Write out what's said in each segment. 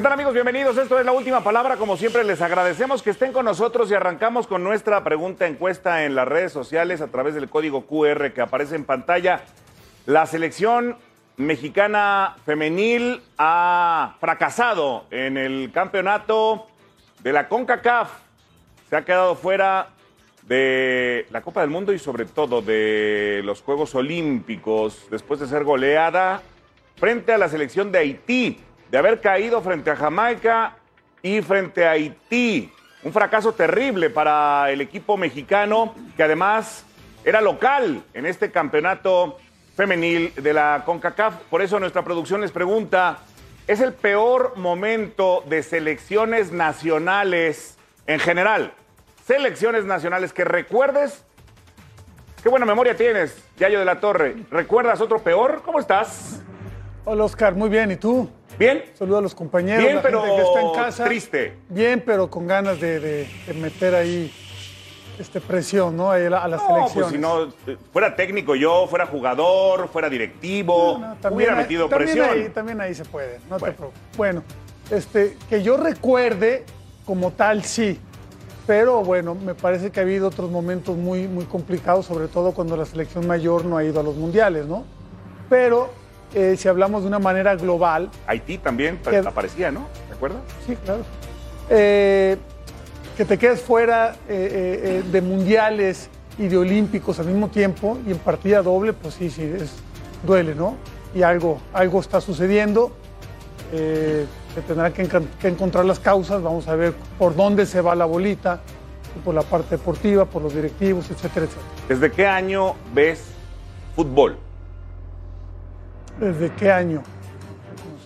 ¿Qué tal amigos? Bienvenidos. Esto es la última palabra. Como siempre, les agradecemos que estén con nosotros y arrancamos con nuestra pregunta encuesta en las redes sociales a través del código QR que aparece en pantalla. La selección mexicana femenil ha fracasado en el campeonato de la CONCACAF. Se ha quedado fuera de la Copa del Mundo y sobre todo de los Juegos Olímpicos después de ser goleada frente a la selección de Haití de haber caído frente a Jamaica y frente a Haití. Un fracaso terrible para el equipo mexicano que además era local en este campeonato femenil de la CONCACAF. Por eso nuestra producción les pregunta, ¿es el peor momento de selecciones nacionales en general? Selecciones nacionales que recuerdes. Qué buena memoria tienes, Yayo de la Torre. ¿Recuerdas otro peor? ¿Cómo estás? Hola Oscar, muy bien. ¿Y tú? Bien. Saludos a los compañeros, Bien, la pero gente que está en casa. triste. Bien, pero con ganas de, de- de meter ahí este, presión, ¿no? A, la- a las No, pues si no, eh, fuera técnico yo, fuera jugador, fuera directivo, No, también hubiera ahí- metido también presión. Ahí, también ahí se puede, no Bueno. te preocupes. Bueno, este, que yo recuerde como tal, sí. Pero bueno, me parece que ha habido otros momentos muy, muy complicados, sobre todo cuando la selección mayor no ha ido a los mundiales, ¿no? Pero eh, si hablamos de una manera global, Haití también Que- aparecía, ¿no? ¿Te acuerdas? Sí, claro. Eh, que te quedes fuera eh, de mundiales y de olímpicos al mismo tiempo y en partida doble, pues sí, sí, es, duele, ¿no? Y algo, algo está sucediendo. Se tendrán que, que encontrar las causas, vamos a ver por dónde se va la bolita, por la parte deportiva, por los directivos, etcétera, etcétera. ¿Desde qué año ves fútbol? ¿Desde qué año?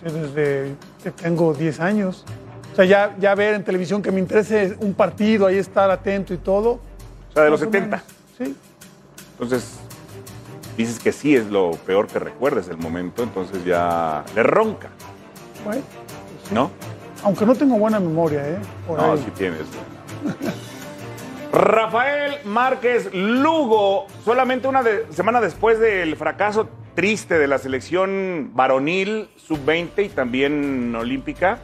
No sé, desde que tengo 10 años. O sea, ya, ya ver en televisión que me interese un partido, ahí estar atento y todo. O sea, de los Más o 70. menos, Sí. Entonces, dices que sí es lo peor que recuerdes el momento, entonces ya le ronca, Bueno, ¿no? aunque no tengo buena memoria, ¿eh? Por No, ahí. sí tienes. Rafael Márquez Lugo, solamente una de- semana después del fracaso triste de la selección varonil sub-20 y también olímpica,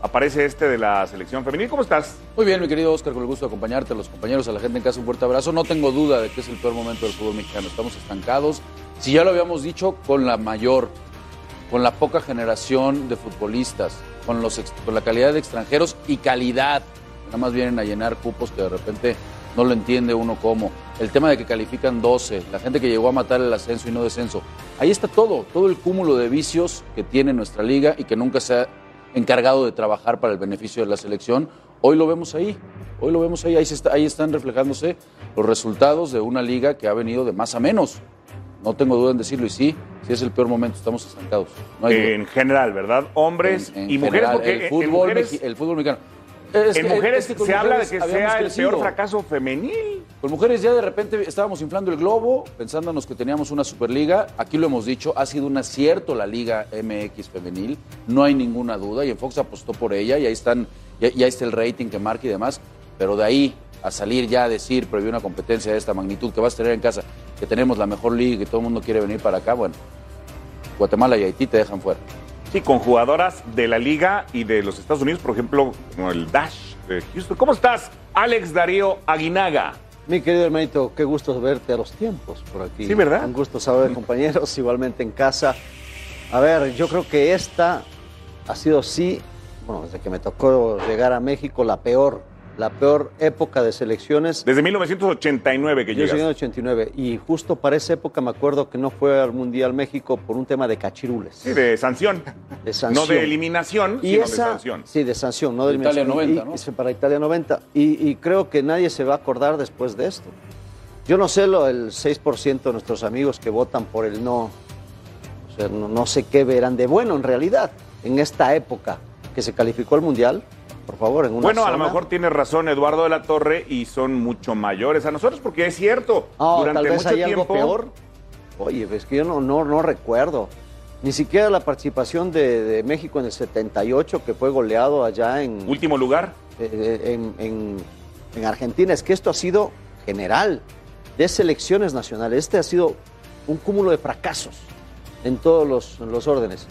aparece este de la selección femenil. ¿Cómo estás? Muy bien, mi querido Oscar, con el gusto de acompañarte, a los compañeros, a la gente en casa, un fuerte abrazo. No tengo duda de que es el peor momento del fútbol mexicano. Estamos estancados. Si ya lo habíamos dicho, con la mayor, con la poca generación de futbolistas, con, los, con la calidad de extranjeros y calidad. Nada más vienen a llenar cupos que de repente no lo entiende uno cómo. El tema de que califican 12, la gente que llegó a matar el ascenso y no descenso. Ahí está todo, todo el cúmulo de vicios que tiene nuestra liga y que nunca se ha encargado de trabajar para el beneficio de la selección. Hoy lo vemos ahí, hoy lo vemos ahí, ahí, se está- ahí están reflejándose los resultados de una liga que ha venido de más a menos. No tengo duda en decirlo y sí, sí es el peor momento, estamos estancados. No duda. En general, ¿verdad? Hombres En- en y mujeres, porque el fútbol, mujeres, el fútbol mexicano. Es en que- mujeres es que con se habla de que sea el crecido. peor fracaso femenil. Con mujeres ya de repente estábamos inflando el globo, pensándonos que teníamos una superliga. Aquí lo hemos dicho, ha sido un acierto la Liga MX femenil, no hay ninguna duda. Y en Fox apostó por ella y ahí están, ya, ya está el rating que marca y demás. Pero de ahí a salir ya a decir, previo una competencia de esta magnitud que vas a tener en casa, que tenemos la mejor liga y que todo el mundo quiere venir para acá, bueno, Guatemala y Haití te dejan fuera. Sí, con jugadoras de la liga y de los Estados Unidos, por ejemplo, como el Dash de Houston. ¿Cómo estás, Alex Darío Aguinaga? Mi querido hermanito, qué gusto verte a los tiempos por aquí. Sí, ¿verdad? Un gusto saber, compañeros, igualmente en casa. A ver, yo creo que esta ha sido, sí, bueno, desde que me tocó llegar a México, la peor la peor época de selecciones. Desde 1989 que llegas. 89 y justo para esa época me acuerdo que no fue al Mundial México por un tema de cachirules, Sí, de sanción. de sanción. No de eliminación, Y sino esa, de sanción. Sí, de sanción, no de Italia eliminación. 90, Y- ¿no? para Italia 90. Y, y creo que nadie se va a acordar después de esto. Yo no sé lo el 6% de nuestros amigos que votan por el no. O sea, no, no sé qué verán de bueno en realidad en esta época que se calificó el Mundial. Por favor, en una Bueno, a lo mejor tiene razón Eduardo de la Torre y son mucho mayores a nosotros, porque es cierto. Ah, durante tal vez mucho hay tiempo. algo peor. Oye, es que yo no, no, no recuerdo. Ni siquiera la participación de, de México en el 78, que fue goleado allá en, Último lugar. eh, en, en- en Argentina. Es que esto ha sido general de selecciones nacionales. Este ha sido un cúmulo de fracasos en todos los, en los órdenes.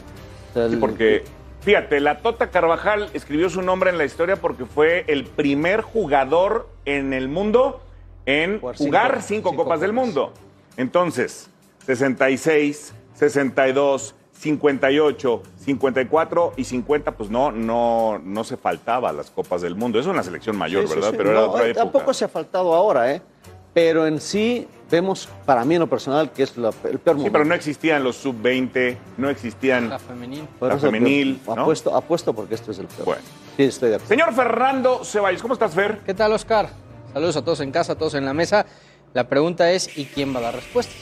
O sea, Sí, el- porque, fíjate, la Tota Carvajal escribió su nombre en la historia porque fue el primer jugador en el mundo en Jugar jugar cinco- copas del mundo. Entonces, 66, 62, 58, 54 y 50, pues no, no, no se faltaba las copas del mundo. Eso en la selección mayor, Sí, ¿verdad? sí. Pero era otra eh, época. Tampoco se ha faltado ahora, ¿eh? Pero en sí vemos, para mí en lo personal, que es la- el peor Sí, momento. pero no existían los sub-20, no existían. La femenil. Por la eso, femenil. Apuesto, apuesto porque esto es el peor. Bueno. Sí, estoy de acuerdo. Señor Fernando Ceballos, ¿cómo estás, Fer? ¿Qué tal, Oscar? Saludos a todos en casa, a todos en la mesa. La pregunta es, ¿y quién va a dar respuestas?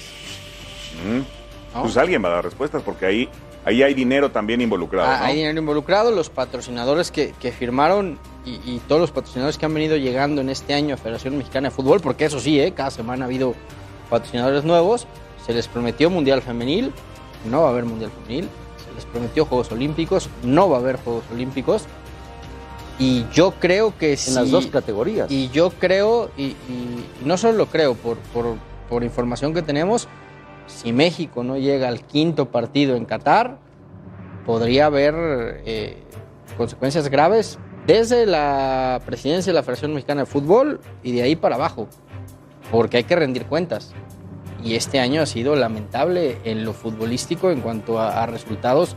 ¿No? Pues alguien va a dar respuestas porque ahí, ahí hay dinero también involucrado. Ah, ¿no? Hay dinero involucrado, los patrocinadores que, que firmaron y, y todos los patrocinadores que han venido llegando en este año a Federación Mexicana de Fútbol, porque eso sí, ¿eh? cada semana ha habido patrocinadores nuevos. Se les prometió Mundial Femenil, no va a haber Mundial Femenil. Se les prometió Juegos Olímpicos, no va a haber Juegos Olímpicos. Y yo creo que En las si- dos categorías. Y yo creo, y, y no solo lo creo, por, por, por información que tenemos, si México no llega al quinto partido en Qatar, podría haber eh, consecuencias graves desde la presidencia de la Federación Mexicana de Fútbol y de ahí para abajo, porque hay que rendir cuentas. Y este año ha sido lamentable en lo futbolístico en cuanto a, a resultados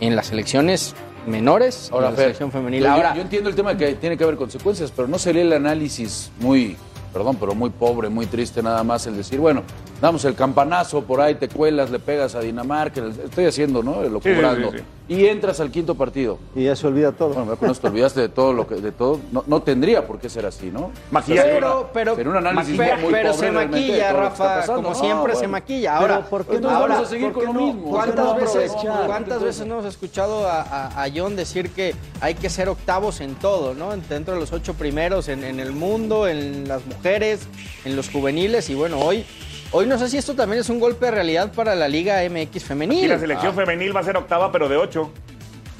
en las selecciones menores, Ahora, en la Fer, selección femenil. yo- yo- Ahora, yo entiendo el tema de que tiene que haber consecuencias, pero no sería el análisis muy, perdón, pero muy pobre, muy triste nada más el decir, bueno, damos el campanazo, por ahí te cuelas, le pegas a Dinamarca, estoy haciendo, ¿no? Lo sí, cobrando. sí, sí. Y entras al quinto partido. Y ya se olvida todo. Bueno, esto te olvidaste de todo lo que, de todo. No, no tendría por qué ser así, ¿no? Maquillaje. Pero, pero, Sería un análisis pero, muy pero pobre se maquilla, Rafa, como No, siempre se bueno. maquilla. Ahora, Pero ¿por qué no? Entonces ahora, vamos a seguir ¿por con lo mismo. ¿Por qué no ¿Cuántas veces? ¿Cuántas veces no hemos escuchado a, a- a John decir que hay que ser octavos en todo, ¿no? Dentro de los ocho primeros en, en el mundo, en las mujeres, en los juveniles. Y bueno, hoy, hoy no sé si esto también es un golpe de realidad para la Liga MX Y femenil. la selección femenil va a ser octava, pero de ocho.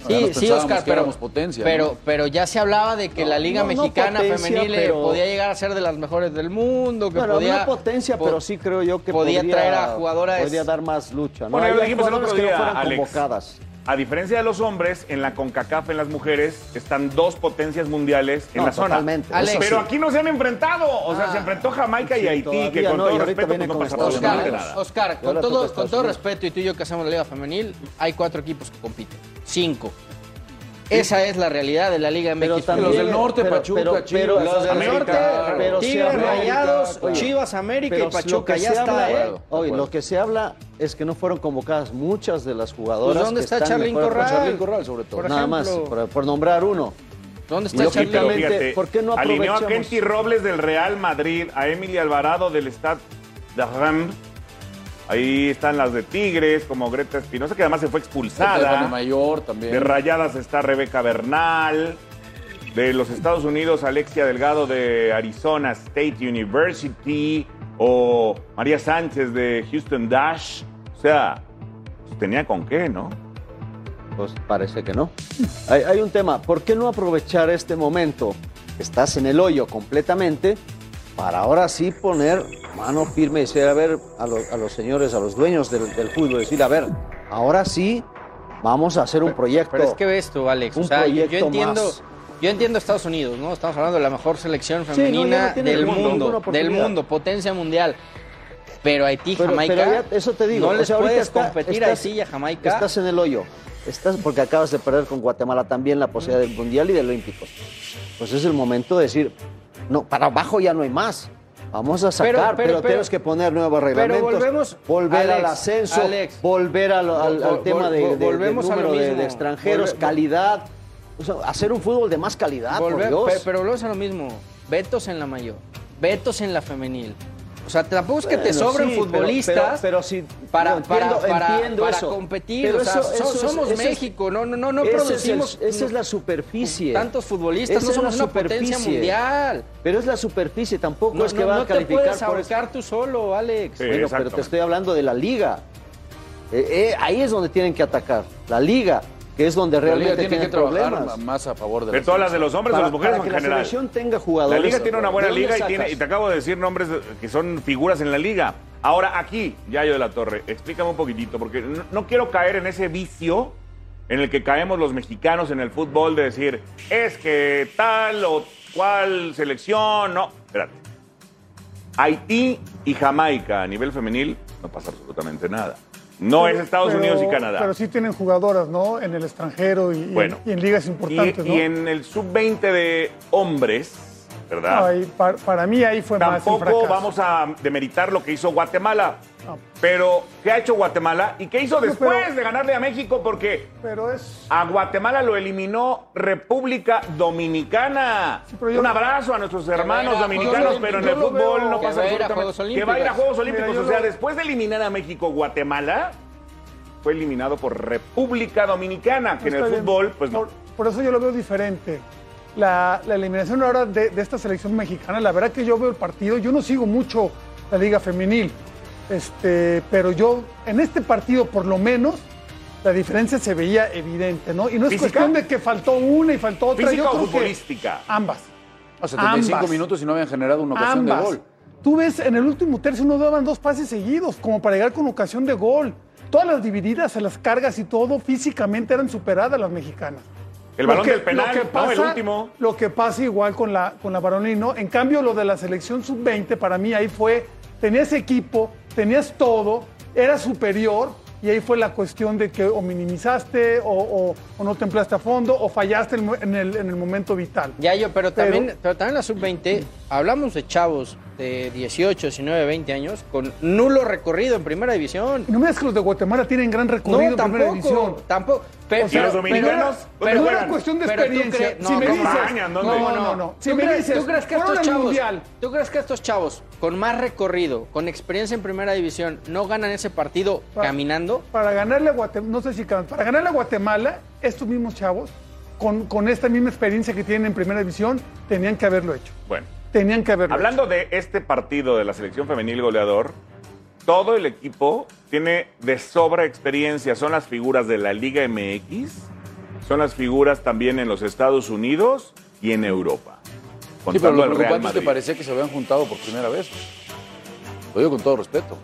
Sí, sí, Oscar, pero, potencia, pero, ¿no? pero ya se hablaba de que la Liga no, no Mexicana potencia, Femenil eh, pero- podía llegar a ser de las mejores del mundo, que Bueno, podía... no potencia, po- pero sí creo yo que podía podría, traer a jugadoras- Podría dar más lucha. ¿no? Bueno, lo dijimos el jugadoras otro que no fueran Alex. convocadas. A diferencia de los hombres, en la CONCACAF, en las mujeres, están dos potencias mundiales en No, la zona. totalmente. Alex. Pero sí. aquí no se han enfrentado. O sea, Ah. se enfrentó Jamaica y Haití, que con no, todo respeto, pues no nada. Oscar, Y con todo, con todo respeto, y tú y yo que hacemos la Liga Femenil, hay cuatro equipos que compiten. Cinco. Esa es la realidad de la Liga MX. Pero femenil. también, Los del norte, pero- Pachuca, pero- Chivas, pero- Los del América, norte, pero Tigres, Rayados, Oye, Chivas, América Pero y Pachuca. Ya está, habla- ¿eh? acuerdo. Oye, lo que se habla es que no fueron convocadas muchas de las jugadoras. Pues, ¿dónde que está están Charlyn mejor- Corral? Charlyn Corral, sobre todo. Por Nada más, por, por nombrar uno. ¿Dónde está yo fíjate, ¿por qué no alineó a? Kenty Robles del Real Madrid, a Emily Alvarado del Stade de Reims. Ahí están las de Tigres, como Greta Espinosa, que además se fue de expulsada. Mayor también. De Rayadas está Rebeca Bernal. De los Estados Unidos, Alexia Delgado de Arizona State University. O María Sánchez de Houston Dash. O sea, pues tenía con qué, ¿no? Pues parece que no. Hay, hay un tema. ¿Por qué no aprovechar este momento? Estás en el hoyo completamente para ahora sí poner mano firme y decir, a ver, a, lo- a los señores, a los dueños del, del fútbol, decir, a ver, ahora sí vamos a hacer un proyecto. Pero es que ves tú, Alex. Un o sea, yo- yo proyecto entiendo. más. Yo entiendo Estados Unidos, ¿no? Estamos hablando de la mejor selección femenina no del el mundo, del mundo, potencia mundial. Pero Haití, Pero- Jamaica, pero ya- eso te digo, no o les sea, puedes está- competir a estás- Haití y a Jamaica. Estás en el hoyo. Estás, porque acabas de perder con Guatemala también la posibilidad del Mundial y del Olímpico. Pues es el momento de decir, no, para abajo ya no hay más. Vamos a sacar, Pero- pero, pero- pero- tenemos que poner nuevos reglamentos. volvemos- volver al ascenso, Alex. volver al, al- al Vol- tema vol- de, de- del volvemos a lo número de, extranjeros, Volve- calidad. O sea, hacer un fútbol de más calidad, por Dios. pe- pero volvemos a lo mismo. Vetos en la mayor, vetos en la femenil. O sea, tampoco es que te Bueno, sobren sí, futbolistas pero- pero sí, para, no, entiendo- para, para- entiendo para eso. competir. Pero o sea, eso- eso somos México, no, no, no, no Ese es el- producimos esa es la superficie. tantos futbolistas, Esa no somos una potencia superficie. mundial. Pero es la superficie, tampoco No, es que no- va no a te calificar puedes por eso. ahorcar tú solo, Alex. Sí, Bueno, pero te estoy hablando de la liga. Eh, eh, ahí es donde tienen que atacar. La liga, que es donde La liga realmente tiene que tienen trabajar problemas. más a favor de De la todas las de los hombres o las mujeres para en que la general. selección tenga La jugadores. liga tiene una buena ¿De dónde liga y, tiene, y te acabo de decir nombres que son figuras en la liga. Ahora, aquí, Yayo de la Torre, explícame un poquitito, porque no, no quiero caer en ese vicio en el que caemos los mexicanos en el fútbol de decir, es que tal o cual selección, no. Espérate. Haití y Jamaica a nivel femenil no pasa absolutamente nada. No es Estados Pero- Unidos y Canadá. Pero sí tienen jugadoras, ¿no? En el extranjero y, y en- Bueno. y en, ligas y, importantes, ¿no? y en el sub-20 de hombres, ¿verdad? Ay, pa- para mí ahí fue más el Tampoco fracaso. vamos a demeritar lo que hizo Guatemala. Pero, ¿qué ha hecho Guatemala? ¿Y qué hizo después pero- de ganarle a México? Porque Pero es... a Guatemala lo eliminó República Dominicana. pero yo- Un abrazo a nuestros hermanos a dominicanos, pero en el fútbol no pasa absolutamente- Que va a ir a Juegos Olímpicos. Mira, o sea, lo- después de eliminar a México, Guatemala fue eliminado por República Dominicana, que en el bien. fútbol, pues no. por, por eso yo lo veo diferente. La, la eliminación ahora de, de esta selección mexicana, la verdad que yo veo el partido, yo no sigo mucho la liga femenil, este, pero yo en este partido por lo menos la diferencia se veía evidente, ¿no? Y no es ¿Física? cuestión de que faltó una y faltó otra. ¿Física yo o creo que futbolística? ambas. A 75 Ambas. minutos y no habían generado una ocasión Ambas. de gol. Tú ves, en el último tercio no daban dos pases seguidos, como para llegar con ocasión de gol. Todas las divididas, a las cargas y todo, físicamente eran superadas las mexicanas. El balón que- del penal, lo que ¿no? pasa, El último. Lo que pasa igual con la, con la varonil, ¿no? En cambio, lo de la selección sub-20, para mí ahí fue, tenías equipo, tenías todo, era superior, y ahí fue la cuestión de que o minimizaste, o, o- o no te empleaste a fondo, o fallaste en, en el, en el momento vital. Ya yo, pero Pero- también, pero también la sub-20, hablamos de chavos de 18, 19, 20 años con nulo recorrido en primera división. No me digas que los de Guatemala tienen gran recorrido No, en primera división. tampoco. Pe- O sea, ¿Y los dominicanos? Pero, ¿Dónde no juegan? era cuestión de Pero experiencia. no, si me ¿cómo dices, no, no, no. Si ¿Tú, me crees, dices, tú crees que estos chavos, Mundial, tú crees que estos chavos con más recorrido, con experiencia en primera división, no ganan ese partido Pa- caminando? para ganarle a Guatemala, no sé si para ganarle a Guatemala, estos mismos chavos, con, con esta misma experiencia que tienen en primera división, tenían que haberlo hecho. Bueno. Tenían que haberlo Hablando de este partido de la selección femenil goleador, todo el equipo tiene de sobra experiencia. Son las figuras de la Liga MX, son las figuras también en los Estados Unidos y en Europa. Sí, pero Contando lo al Real preocupante es que parecía que se habían juntado por primera vez. Lo digo con todo respeto.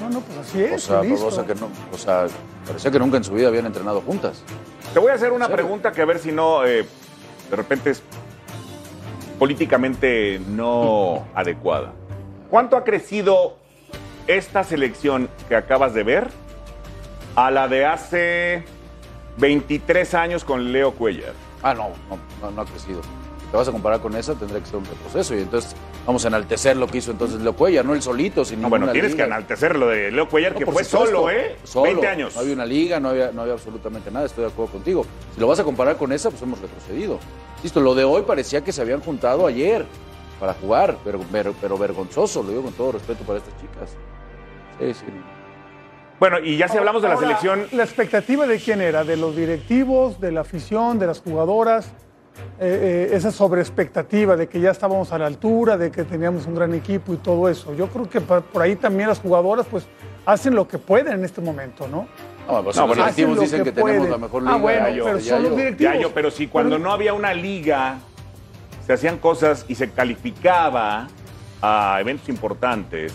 No, no, pues así es. O sea, listo. o sea, que no, o sea, parecía que nunca en su vida habían entrenado juntas. Te voy a hacer una pregunta que a ver si no, eh, de repente es políticamente no adecuada. ¿Cuánto ha crecido esta selección que acabas de ver a la de hace 23 años con Leo Cuellar? Ah, no, no, no, no ha crecido. Si te vas a comparar con esa, tendría que ser un retroceso. Y entonces vamos a enaltecer lo que hizo entonces Leo Cuellar, no el solito, sin No, bueno, tienes que enaltecer lo de Leo Cuellar, No, que fue supuesto. solo, ¿eh? Solo. 20 años. No había una liga, no había, no había absolutamente nada, estoy de acuerdo contigo. Si lo vas a comparar con esa, pues hemos retrocedido. Listo, lo de hoy parecía que se habían juntado ayer para jugar, pero, pero, pero vergonzoso, lo digo con todo respeto para estas chicas. Sí, sí. Bueno, y ya si hablamos de la Ahora, selección, ¿La expectativa de quién era? ¿De los directivos, de la afición, de las jugadoras? Eh, eh, esa sobreexpectativa de que ya estábamos a la altura, de que teníamos un gran equipo y todo eso. Yo creo que por ahí también las jugadoras pues hacen lo que pueden en este momento, ¿no? No, pues No, los bueno, directivos dicen que, que tenemos la mejor Ah, liga. bueno, de- de pero son los Yayo. directivos. ya yo, pero si cuando Pero- no había una liga, se hacían cosas y se calificaba a eventos importantes,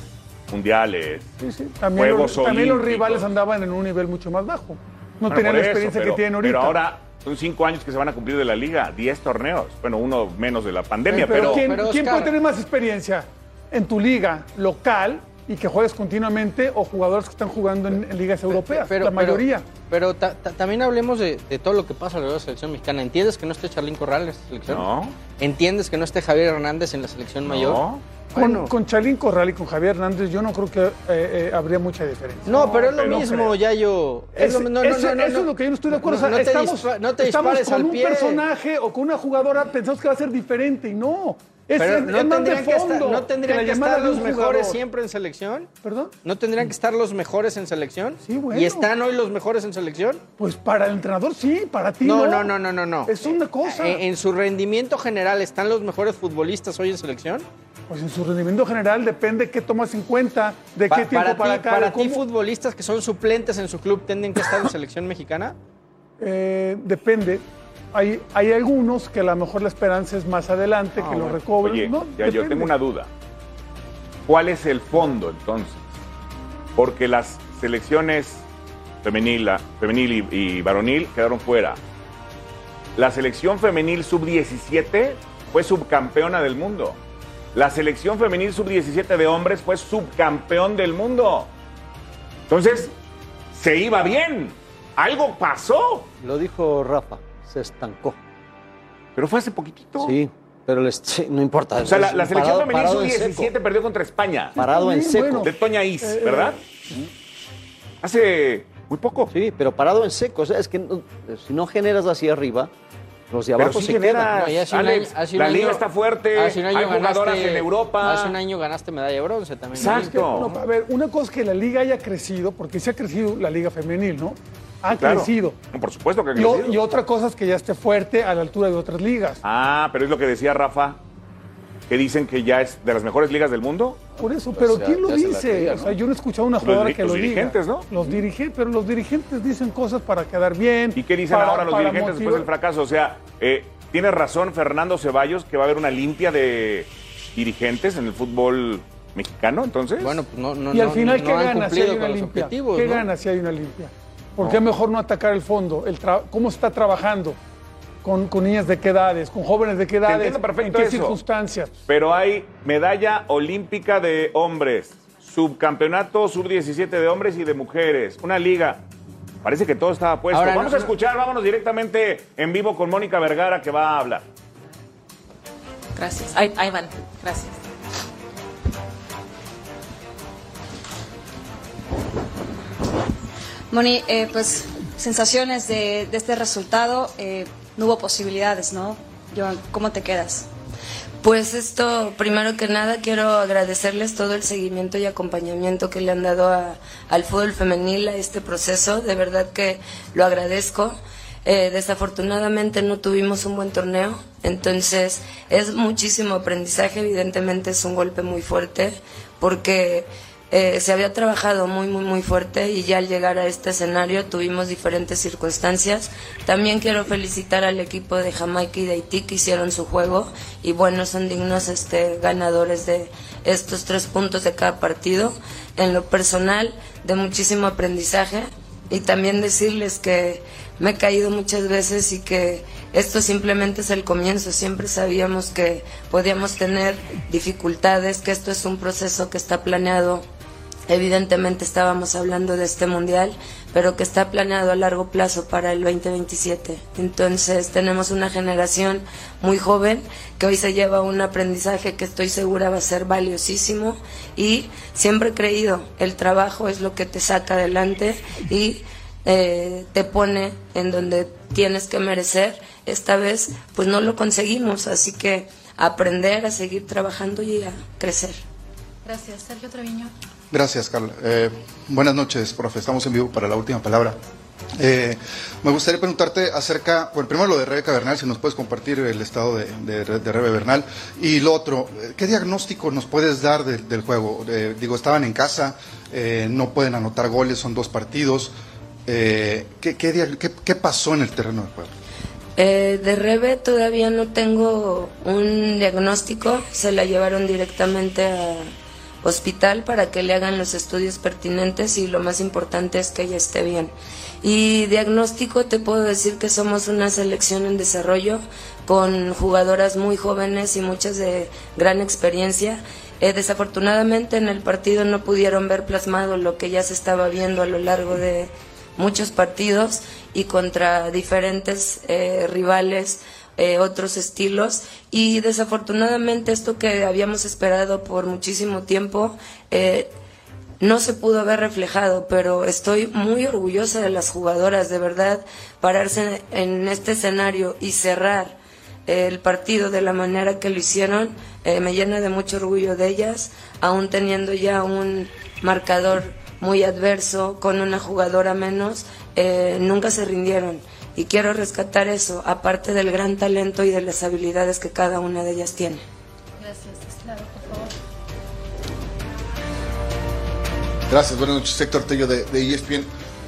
mundiales, Sí, sí. También, Juegos los, también los rivales andaban en un nivel mucho más bajo. No Bueno, tenían la eso, experiencia pero- que tienen ahorita. Pero ahora son cinco años que se van a cumplir de la liga, 10 torneos. Bueno, uno menos de la pandemia, pero, pero, ¿quién, pero, quién puede tener más experiencia en tu liga local y que juegues continuamente o jugadores que están jugando en, en ligas europeas, Pero- la mayoría. Pero, ta- ta- también hablemos de, de todo lo que pasa alrededor de la selección mexicana. ¿Entiendes que no esté Charlín Corral en la selección? No. ¿Entiendes que no esté Javier Hernández en la selección mayor? No. Con, Bueno. con Chalín Corral y con Javier Hernández yo no creo que eh, eh, habría mucha diferencia. No, pero es lo pero mismo, creo. Yayo. Es Es- lo- no, no, eso, no, no, eso no. es lo que yo no estoy de acuerdo. No, O sea, no te estamos, dispa- no te estamos con al un pie. personaje o con una jugadora, pensamos que va a ser diferente y no. Es, Pero no tendrían, que estar, ¿no tendrían que estar los mejores jugador. siempre en selección. ¿Perdón? ¿No tendrían que estar los mejores en selección? Sí, bueno. ¿Y están hoy los mejores en selección? Pues para el entrenador sí, para ti No, no. no, no, no, no. Es una cosa. En, en su rendimiento general, ¿están los mejores futbolistas hoy en selección? Pues en su rendimiento general depende qué tomas en cuenta, de Pa- qué tiempo para para, ti, acá. para ti, futbolistas que son suplentes en su club, ¿tienen que estar en selección mexicana? Eh, depende. Hay, hay algunos que a lo mejor la esperanza es más adelante, Ah, que lo bueno. recobren. Oye, no, ya yo tengo una duda. ¿Cuál es el fondo entonces? Porque las selecciones femenil, femenil y, y varonil quedaron fuera. La selección femenil sub-17 fue subcampeona del mundo. La selección femenil sub-17 de hombres fue subcampeón del mundo. Entonces, se iba bien. Algo pasó. Lo dijo Rafa, se estancó. Pero fue hace poquitito. Sí, pero les- sí, no importa. O sea, la, la selección Parado- femenil parado en sub-17 seco. perdió contra España. Parado en seco. bueno. De Toña Is, Eh, ¿verdad? Hace muy poco. Sí, pero parado en seco. O sea, es que no- si no generas hacia arriba, los de Pero abajo sí se generas. quedan. No, y hace un Alex, año- hace un la año- liga está fuerte, hace un año hay jugadoras ganaste- en Europa. Hace un año ganaste medalla de bronce también. Exacto. No, a ver, una cosa es que la liga haya crecido, porque sí ha crecido la liga femenil, ¿no? Ha Claro. crecido. No, Por supuesto que ha crecido. y otra cosa es que ya esté fuerte a la altura de otras ligas. Ah, pero es lo que decía Rafa, que dicen que ya es de las mejores ligas del mundo. Por eso, pero ya- ¿quién lo dice? O sea, yo no he escuchado a una Los jugadora que los lo diga. dirigentes, ¿no? Los dirigentes, pero los dirigentes dicen cosas para quedar bien. ¿Y qué dicen para- ahora los dirigentes después del fracaso? O sea, eh, tiene razón Fernando Ceballos que va a haber una limpia de dirigentes en el fútbol mexicano, entonces. Bueno, pues no, no, Y al final, no ¿qué han gana si hay una los limpia? ¿Qué ¿no? gana si hay una limpia? ¿Por qué mejor no atacar el fondo? El tra- ¿Cómo está trabajando? Con, con niñas de qué edades? ¿Con jóvenes de qué edades? entiendo perfecto ¿En qué eso. circunstancias? Pero hay medalla olímpica de hombres, subcampeonato sub-17 de hombres y de mujeres, una liga. Parece que todo estaba puesto. Ahora, Vamos no- a escuchar, vámonos directamente en vivo con Mónica Vergara que va a hablar. Gracias. Ahí, ahí van. Gracias. Moni, eh, pues sensaciones de, este resultado, eh, no hubo posibilidades, ¿no? Joan, ¿cómo te quedas? Pues esto, primero que nada, quiero agradecerles todo el seguimiento y acompañamiento que le han dado a- al fútbol femenil a este proceso. De verdad que lo agradezco. Eh, desafortunadamente no tuvimos un buen torneo, entonces es muchísimo aprendizaje. Evidentemente es un golpe muy fuerte porque eh, se había trabajado muy, muy, muy fuerte y ya al llegar a este escenario tuvimos diferentes circunstancias. También quiero felicitar al equipo de Jamaica y de Haití que hicieron su juego y bueno, son dignos este, ganadores de estos tres puntos de cada partido. En lo personal, de muchísimo aprendizaje y también decirles que me he caído muchas veces y que esto simplemente es el comienzo. Siempre sabíamos que podíamos tener dificultades, que esto es un proceso que está planeado. Evidentemente estábamos hablando de este mundial, pero que está planeado a largo plazo para el 2027. Entonces tenemos una generación muy joven que hoy se lleva un aprendizaje que estoy segura va a ser valiosísimo y siempre he creído, el trabajo es lo que te saca adelante y eh, te pone en donde tienes que merecer. Esta vez pues no lo conseguimos, así que aprender a seguir trabajando y a crecer. Gracias, Sergio Treviño. Gracias, Carla. Eh, buenas noches, profe. Estamos en vivo para la última palabra. Eh, me gustaría preguntarte acerca, bueno, primero lo de Rebeca Bernal, si nos puedes compartir el estado de, Rebe Bernal. Y lo otro, eh, ¿qué diagnóstico nos puedes dar de- del juego? Eh, digo, estaban en casa, eh, no pueden anotar goles, son dos partidos. ¿qué, qué, qué- qué pasó en el terreno de juego? De Rebe todavía no tengo un diagnóstico, se la llevaron directamente a hospital para que le hagan los estudios pertinentes y lo más importante es que ella esté bien. Y diagnóstico te puedo decir que somos una selección en desarrollo con jugadoras muy jóvenes y muchas de gran experiencia. Eh, desafortunadamente en el partido no pudieron ver plasmado lo que ya se estaba viendo a lo largo de muchos partidos y contra diferentes eh, rivales, eh, otros estilos. Y desafortunadamente esto que habíamos esperado por muchísimo tiempo eh, no se pudo ver reflejado, pero estoy muy orgullosa de las jugadoras, de verdad, pararse en este escenario y cerrar el partido de la manera que lo hicieron, eh, me llena de mucho orgullo de ellas, aún teniendo ya un marcador muy adverso, con una jugadora menos, eh, nunca se rindieron. Y quiero rescatar eso, aparte del gran talento y de las habilidades que cada una de ellas tiene. Gracias, buenas noches, Héctor Tello de, de ESPN.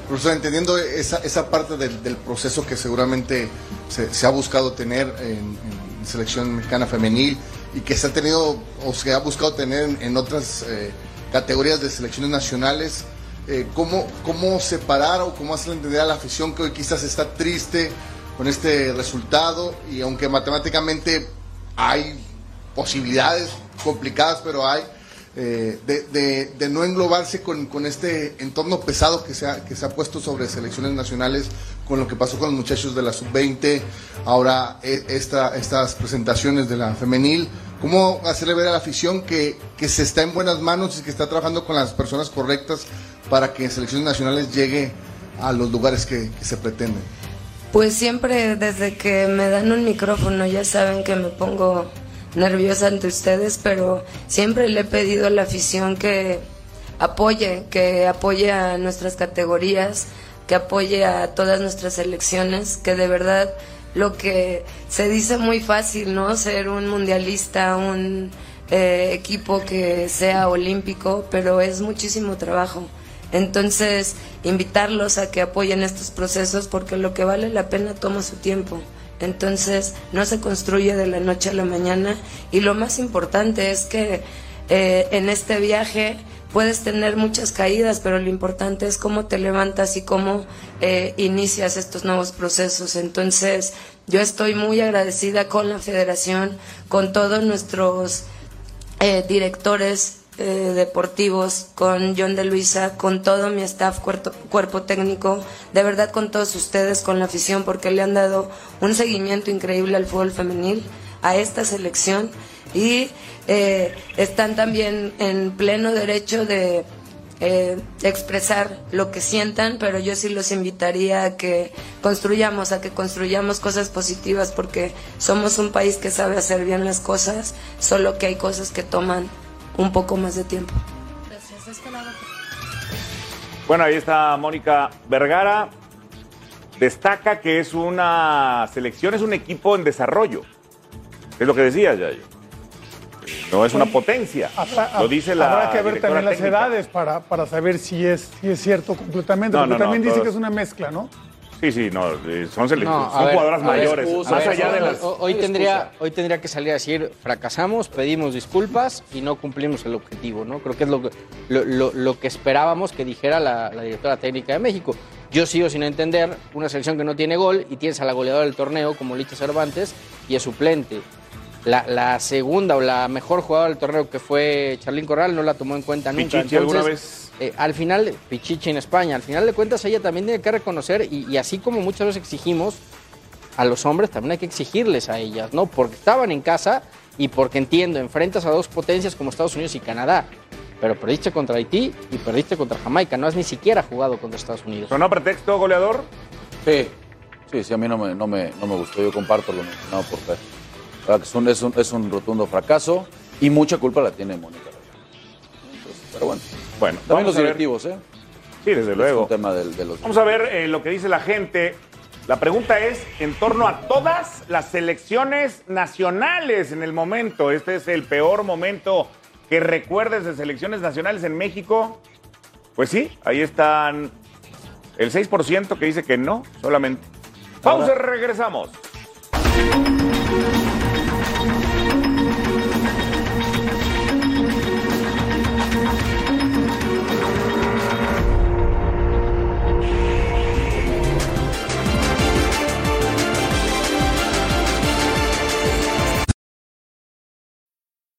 Profesor, entendiendo esa, esa parte del, del proceso que seguramente se, se ha buscado tener en, en selección mexicana femenil y que se ha tenido o se ha buscado tener en, en otras eh, categorías de selecciones nacionales, eh, ¿cómo, ¿cómo separar o cómo hacerle entender a la afición que hoy quizás está triste con este resultado y aunque matemáticamente hay posibilidades complicadas, pero hay, eh, de, de- de no englobarse con, con este entorno pesado que se, ha, que se ha puesto sobre selecciones nacionales, con lo que pasó con los muchachos de la sub-20, ahora eh, esta, estas presentaciones de la femenil. ¿Cómo hacerle ver a la afición que, que se está en buenas manos y que está trabajando con las personas correctas para que selecciones nacionales llegue a los lugares que, se pretenden? Pues siempre desde que me dan un micrófono ya saben que me pongo nerviosa ante ustedes, pero siempre le he pedido a la afición que apoye, que apoye a nuestras categorías, que apoye a todas nuestras selecciones, que de verdad lo que se dice muy fácil, ¿no? Ser un mundialista, un eh, equipo que sea olímpico, pero es muchísimo trabajo. Entonces, invitarlos a que apoyen estos procesos porque lo que vale la pena toma su tiempo. Entonces, no se construye de la noche a la mañana y lo más importante es que eh, en este viaje puedes tener muchas caídas, pero lo importante es cómo te levantas y cómo eh, inicias estos nuevos procesos. Entonces, yo estoy muy agradecida con la federación, con todos nuestros eh, directores eh, deportivos, con John de Luisa, con todo mi staff, cuerpo, técnico, de verdad con todos ustedes, con la afición, porque le han dado un seguimiento increíble al fútbol femenil, a esta selección y eh, están también en pleno derecho de eh, expresar lo que sientan, pero yo sí los invitaría a que construyamos, a que construyamos cosas positivas, porque somos un país que sabe hacer bien las cosas, solo que hay cosas que toman un poco más de tiempo. Bueno, ahí está Mónica Vergara. Destaca que es una selección, es un equipo en desarrollo. Es lo que decía Yayo. No es una potencia. Habrá, Lo dice la habrá que ver también las técnica. edades para, para saber si es, si es cierto completamente. No, porque no, no, también dice todos- que es una mezcla, ¿no? Sí, sí, no, eh, son, No, son ver, jugadoras mayores. excusa, más allá de hoy- las. Hoy tendría, hoy tendría que salir a decir, fracasamos, pedimos disculpas y no cumplimos el objetivo, ¿no? Creo que es lo que, lo, lo- lo que esperábamos que dijera la, la directora técnica de México. Yo sigo sin entender una selección que no tiene gol y tienes a la goleadora del torneo como Licha Cervantes y es suplente. La, la segunda o la mejor jugadora del torneo que fue Charlín Corral no la tomó en cuenta nunca. Pichichi alguna Entonces, eh, al final, Pichichi en España, al final de cuentas ella también tiene que reconocer, y, y así como muchas veces exigimos a los hombres, también hay que exigirles a ellas, ¿no? Porque estaban en casa y porque entiendo, enfrentas a dos potencias como Estados Unidos y Canadá, pero perdiste contra Haití y perdiste contra Jamaica, no has ni siquiera jugado contra Estados Unidos. ¿Sonó pretexto, goleador? Sí, sí, sí, a mí no me, no me, no me gustó. Yo comparto lo mencionado por Fer. Es un, es, un, es un rotundo fracaso y mucha culpa la tiene Mónica. Entonces, pero bueno, Bueno, también vamos los directivos, ¿eh? Sí, desde Es luego. un tema del- de, los. Vamos a ver eh, lo que dice la gente. La pregunta es en torno a todas las selecciones nacionales en el momento. Este es el peor momento que recuerdes de selecciones nacionales en México. Pues sí, ahí están el 6% que dice que no, solamente. Pausa, regresamos.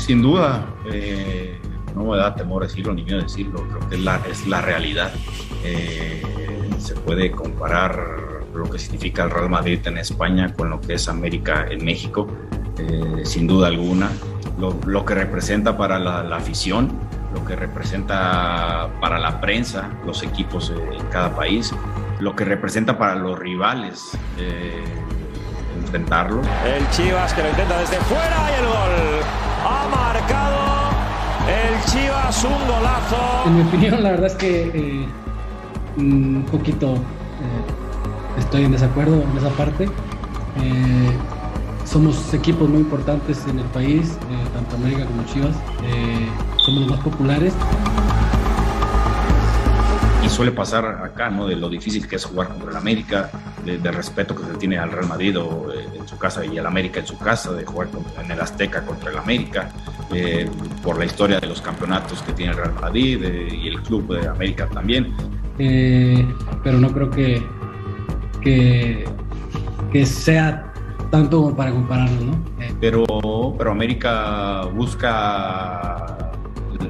Sin duda. eh, no me da temor decirlo ni miedo decirlo. Creo que es la, es la realidad. Eh, se puede comparar lo que significa el Real Madrid en España con lo que es América en México, eh, sin duda alguna. Lo, lo que representa para la, afición, lo que representa para la prensa, los equipos en cada país, lo que representa para los rivales. Enfrentarlo. El Chivas que lo intenta desde fuera y el gol. Ha marcado el Chivas un golazo. En mi opinión, la verdad es que eh, un poquito eh, estoy en desacuerdo en esa parte. Eh, somos equipos muy importantes en el país, eh, tanto América como Chivas. Eh, somos los más populares. y suele pasar acá, ¿no? De lo difícil que es jugar contra el América, de, de respeto que se tiene al Real Madrid o, eh, en su casa y al América en su casa, de jugar con- en el Azteca contra el América, eh, por la historia de los campeonatos que tiene el Real Madrid eh, y el club de América también. Eh, pero no creo que, que, que sea tanto para compararlo, ¿no? Eh, Pero, pero América busca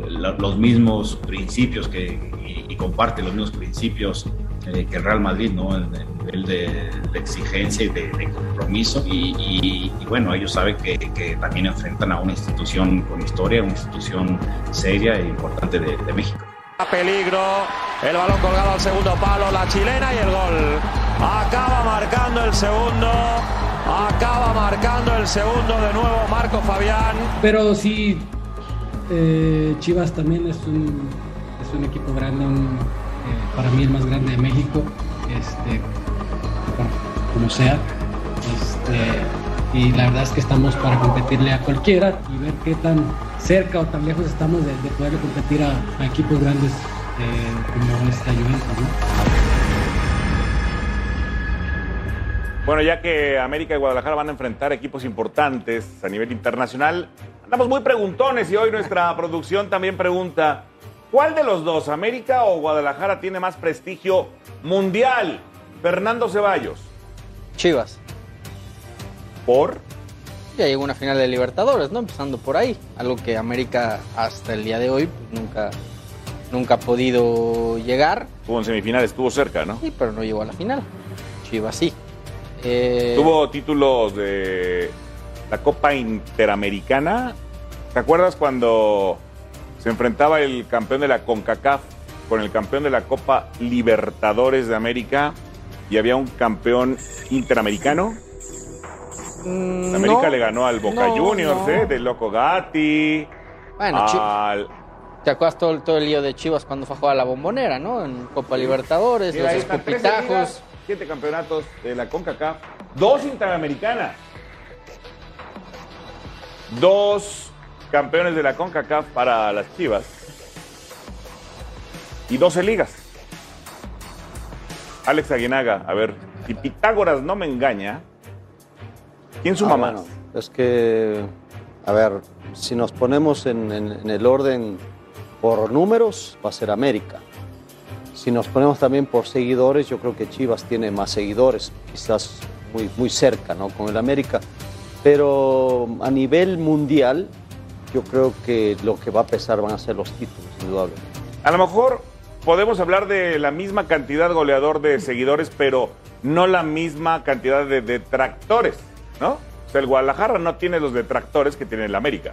la- los mismos principios que, y, y comparte los mismos principios eh, que el Real Madrid, ¿no? En el nivel de, de exigencia y de, de compromiso. Y, y- y bueno, ellos saben que, que también enfrentan a una institución con historia, una institución seria e importante de, de México. A peligro. El balón colgado al segundo palo. La chilena y el gol. Acaba marcando el segundo. Acaba marcando el segundo de nuevo Marco Fabián. Pero sí, eh, Chivas también es un, es un equipo grande, un, eh, para mí el más grande de México, este, como sea. Este, y la verdad es que estamos para competirle a cualquiera y ver qué tan cerca o tan lejos estamos de, de poderle competir a, a equipos grandes eh, como esta Juventus. ¿no? Bueno, ya que América y Guadalajara van a enfrentar equipos importantes a nivel internacional, andamos muy preguntones y hoy nuestra producción también pregunta, ¿cuál de los dos, América o Guadalajara, tiene más prestigio mundial? Fernando Ceballos. Chivas. ¿Por? Ya llegó una final de Libertadores, ¿no? Empezando por ahí. Algo que América hasta el día de hoy pues, nunca, nunca ha podido llegar. Estuvo en semifinales, estuvo cerca, ¿no? Sí, pero no llegó a la final. Chivas sí. Eh, Tuvo títulos de la Copa Interamericana. ¿Te acuerdas cuando se enfrentaba el campeón de la CONCACAF con el campeón de la Copa Libertadores de América y había un campeón interamericano? mm, América no, le ganó al Boca no, Juniors, no. ¿eh? Del Loco Gatti. Bueno, al... ¿Te acuerdas todo, el- todo el lío de Chivas cuando fue a jugar a la bombonera, ¿no? En Copa Libertadores, Mira, los ahí están, 13 escupitajos. ligas, siete campeonatos de la CONCACAF, dos interamericanas, dos campeones de la CONCACAF para las Chivas y 12 ligas. Alex Aguinaga, a ver, si Pitágoras no me engaña, ¿quién suma Ah, bueno, es que, a ver, si nos ponemos en, en- en el orden por números, va a ser América. Si nos ponemos también por seguidores, yo creo que Chivas tiene más seguidores, quizás muy, muy cerca ¿no? con el América. Pero a nivel mundial, yo creo que lo que va a pesar van a ser los títulos, indudablemente. A lo mejor podemos hablar de la misma cantidad goleador de seguidores, pero no la misma cantidad de detractores, ¿no? O sea, el Guadalajara no tiene los detractores que tiene el América.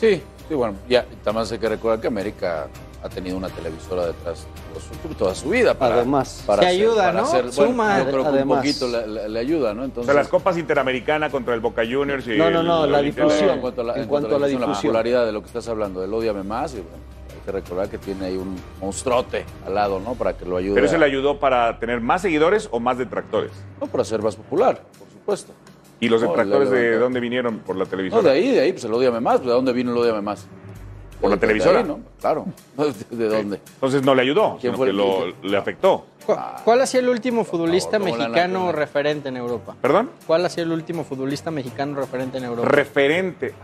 Sí, sí, bueno, ya también hay que recordar que América ha tenido una televisora detrás toda su, toda su vida. Para, Además. para Se ayuda, para ¿no? bueno, Suma. yo creo que Además. un poquito le, le- le ayuda, ¿no? O Entonces, sea, las copas interamericana contra el Boca Juniors y No, no, el no, la difusión. en cuanto a la, en en cuanto cuanto a la difusión, difusión. popularidad de lo que estás hablando, del odiame más, y bueno, que recordar que tiene ahí un monstruote al lado, ¿no? Para que lo ayude. ¿Pero eso a- le ayudó para tener más seguidores o más detractores? No, para ser más popular, por supuesto. ¿Y los No, detractores de dónde vinieron por la televisión? No, de ahí, de ahí, pues el Ódiame Más. ¿De dónde vino el Ódiame Más? ¿Por la televisora? ahí, ¿no? Claro. ¿De, de dónde? Entonces no le ayudó, ¿Quién sino fue que el lo, que- le afectó. ¿Cu- ¿Cuál ha sido el último futbolista ¿cómo le van a mexicano referente en Europa? ¿Perdón? ¿Cuál ha sido el último futbolista mexicano referente en Europa? Referente.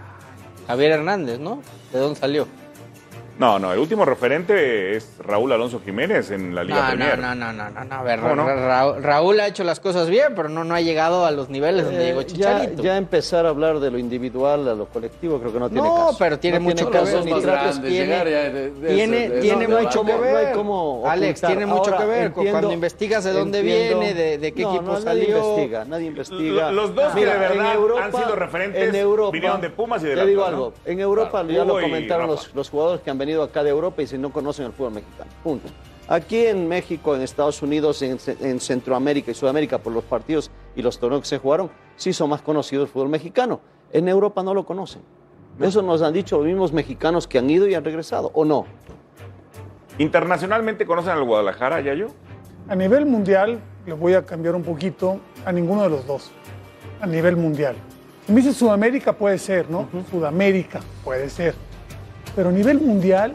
Javier Hernández, ¿no? ¿De dónde salió? No, no, el último referente es Raúl Alonso Jiménez en la Liga No, Premier. no, no, no, no, no, A ver, ¿Cómo no? Ra- Ra- Raúl ha hecho las cosas bien, pero no, no ha llegado a los niveles donde Eh, llegó ya, Chicharito. ya empezar a hablar de lo individual a lo colectivo creo que no tiene No, caso. pero tiene No mucho caso ni ya de- tiene tiene no, no hay mucho que no hay ver. Alex, ocultar. tiene mucho Ahora, que ver. entiendo- Cuando investigas de dónde entiendo- viene, de, de qué No, equipo no, salió. Nadie investiga, nadie investiga. Lo- los dos que de verdad han sido referentes en Europa, vinieron de Pumas y de Te digo ¿no? algo, en Europa ya lo comentaron los jugadores que han venido acá de Europa y si no conocen el fútbol mexicano. Punto. Aquí en México, en Estados Unidos, en, en Centroamérica y Sudamérica, por los partidos y los torneos que se jugaron, sí son más conocidos el fútbol mexicano. En Europa no lo conocen. Eso nos han dicho los mismos mexicanos que han ido y han regresado, ¿o no? ¿Internacionalmente conocen al Guadalajara, Yayo? A nivel mundial, le voy a cambiar un poquito a ninguno de los dos. A nivel mundial. Si me dice Sudamérica, puede ser, ¿no? Sudamérica, puede ser. Pero a nivel mundial,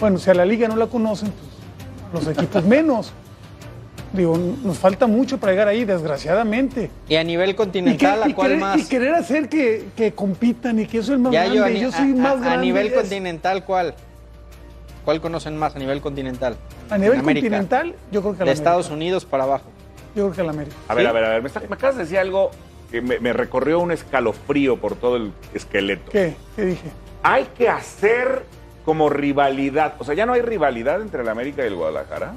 bueno, si a la liga no la conocen, pues los equipos menos. Digo, nos falta mucho para llegar ahí, desgraciadamente. Y a nivel Y, que- continental, y ¿a cuál querer, más? y querer hacer que, que compitan y que yo soy el más Ya grande, yo, a, yo soy a- más a- grande. a nivel es- continental, ¿cuál? ¿Cuál conocen más a nivel continental? A nivel En América. continental, yo creo que a De la Estados Unidos para abajo. Yo creo que a la América. A ver, ¿Sí? a ver, a ver. Me, está- me acabas de decir algo que me, me recorrió un escalofrío por todo el esqueleto. ¿Qué? ¿Qué dije? Hay que hacer como rivalidad. O sea, ya no hay rivalidad entre el América y el Guadalajara.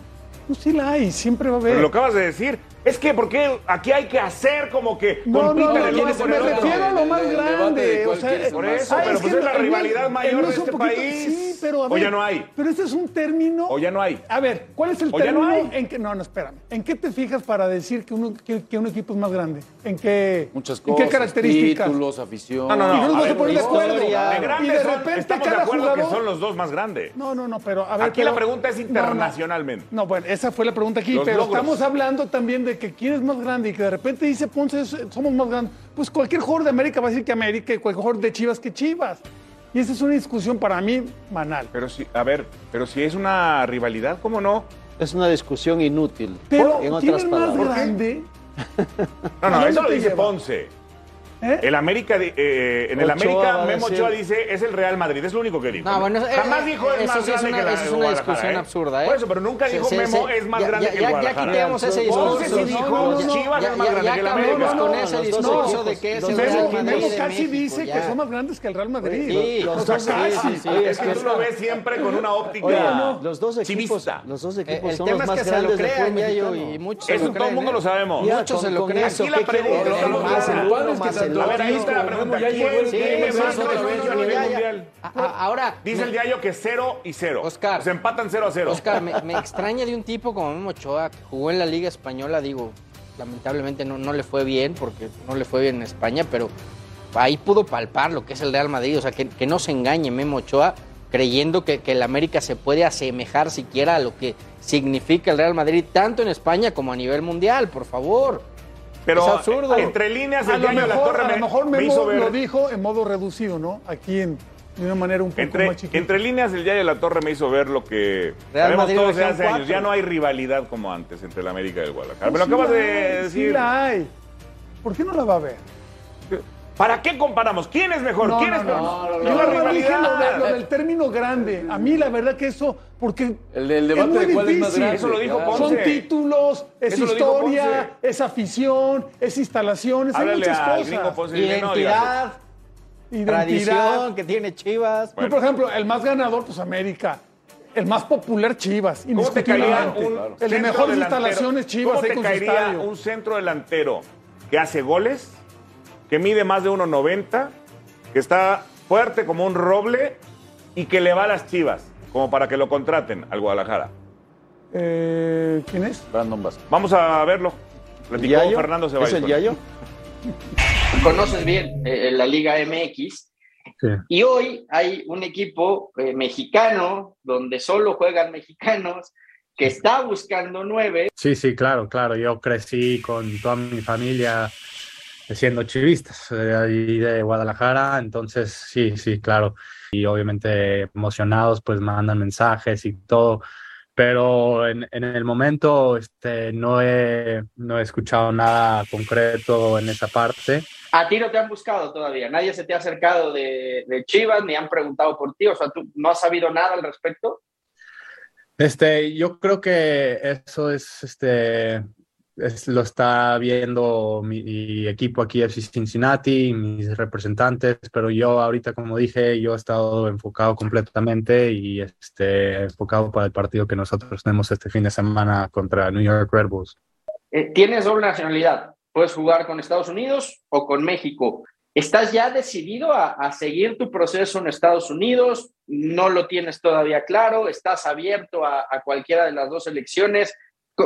Pues sí la hay, siempre va a haber. Pero lo acabas de decir. Es que, ¿por qué aquí hay que hacer como que No, no, no, el no, me refiero a lo más El grande. O sea, ser Por eso, Ah, pero es pues que es la el- rivalidad el- mayor el de es este poquito- país. Sí, pero a O ya no hay. Pero este es un término. O ya no hay. A ver, ¿cuál es el O ya no término? hay. En que, no, no, espérame. ¿En qué te fijas para decir que, uno, que, que un equipo es más grande? ¿En qué, Muchas ¿en cosas. qué características? Títulos, afición. No, no, no. Y no nos a vamos a poner de acuerdo. Y grandes de son- repente cada que son los dos más grandes. No, no, no, pero a ver. Aquí la pregunta es internacionalmente. No, bueno, esa fue la pregunta aquí, pero estamos hablando también de que quién es más grande y que de repente dice Ponce, somos más grandes. Pues cualquier jugador de América va a decir que América y cualquier jugador de Chivas que Chivas. Y esa es una discusión para mí banal. Pero si, a ver, pero si es una rivalidad, ¿cómo no? Es una discusión inútil. Pero en ¿quién es más grande? No, no, ¿A eso lo te dice lleva? Ponce. ¿Eh? El América, de- eh, en el Ochoa América, Memo decir- Ochoa dice es el Real Madrid, es lo único que dijo. No, bueno, eh, Jamás eh, dijo es eso más sí es grande una- que la eso es una discusión ¿eh? absurda, ¿eh? Por eso, pero nunca Sí, dijo sí, Memo sí. es más Ya- grande ya- que ya- ya Guadalajara. quitemos ese Ponce discurso, sí no, dijo no, no, Chivas Ya, es más ya, grande ya que el América. con No, ese los dos discurso de que es el Real Memo. Madrid Memo casi dice ya. que son más grandes que el Real Madrid. Sí, O los sea, dos- casi. sí, sí, sí, Es es que tú lo ves siempre con una óptica los dos equipos, los dos Eh, equipos El son tema los es más que se lo grandes del crean, fútbol ya yo, mexicano. y muchos se Eso todo el mundo ¿eh? lo sabemos. Ya, Muchos se con- lo con creen. Aquí la ¿qué pregunta- El el es A ver, ahí está la pregunta. ya ¿Quién llegó el- Ahora, Dice el diario que cero y cero. Oscar. Se empatan cero a cero. Oscar, me, me extraña de un tipo como Memo Ochoa, que jugó en la Liga Española, digo, lamentablemente no, no le fue bien, porque no le fue bien en España, pero ahí pudo palpar lo que es el Real Madrid, o sea, que, que no se engañe Memo Ochoa creyendo que, que el América se puede asemejar siquiera a lo que significa el Real Madrid, tanto en España como a nivel mundial, por favor. Pero es absurdo. entre líneas A el lo diario La mejor, Torre a me, lo mejor me Memo hizo ver. lo dijo en modo reducido, ¿no? Aquí en, de una manera un poco Entre, más chiquita. entre líneas, el diario La Torre me hizo ver lo que Real sabemos Madrid todos de región hace años. Ya no hay rivalidad como antes entre el América y el Guadalajara. Pues Me lo sí acabas la de hay, decir. Sí la hay. ¿Por qué no la va a ver? ¿Para qué comparamos? ¿Quién es mejor? No, ¿Quién no, es no, mejor? no, Es no dije lo, de- rivalidad. lo del término grande. A mí la verdad que eso, porque El, el es debate muy de cuál es más difícil. grande. Eso lo dijo. Ponce. Son títulos, es Eso historia, es afición, es instalaciones, hay muchas cosas. Ponce digas, Identidad, Identidad. tradición que tiene Chivas. Yo, por ejemplo, el más ganador, pues América. El más popular, Chivas, ¿Cómo te caería indiscutiblemente. un El de mejores instalaciones, Chivas, ¿Cómo te caería un centro delantero que hace goles, que mide más de 1.90, que está fuerte como un roble y que le va a las chivas, como para que lo contraten al Guadalajara? Eh, ¿Quién es? Brandon Vázquez. Vamos a verlo. Platicó ¿Yayo? Fernando ¿Es Ceballos. el Yayo? conoces bien eh, la Liga MX Y hoy hay un equipo eh, mexicano donde solo juegan mexicanos que está buscando nueve. Sí, sí, claro, claro. Yo crecí con toda mi familia siendo chivistas de ahí de Guadalajara, entonces sí, sí, claro. Y obviamente emocionados, pues mandan mensajes y todo pero en, en, el momento este, no, he, no he escuchado nada concreto en esa parte. ¿A ti no te han buscado todavía? ¿Nadie se te ha acercado de, de Chivas ni han preguntado por ti? O sea, ¿tú no has sabido nada al respecto? Este, yo creo que eso es, este, lo está viendo mi equipo aquí FC Cincinnati, mis representantes, pero yo ahorita, como dije, yo he estado enfocado completamente y este, enfocado para el partido que nosotros tenemos este fin de semana contra New York Red Bulls. Eh, tienes doble nacionalidad, puedes jugar con Estados Unidos o con México. ¿Estás ya decidido a, a seguir tu proceso en Estados Unidos? ¿No lo tienes todavía claro? ¿Estás abierto a, a cualquiera de las dos elecciones?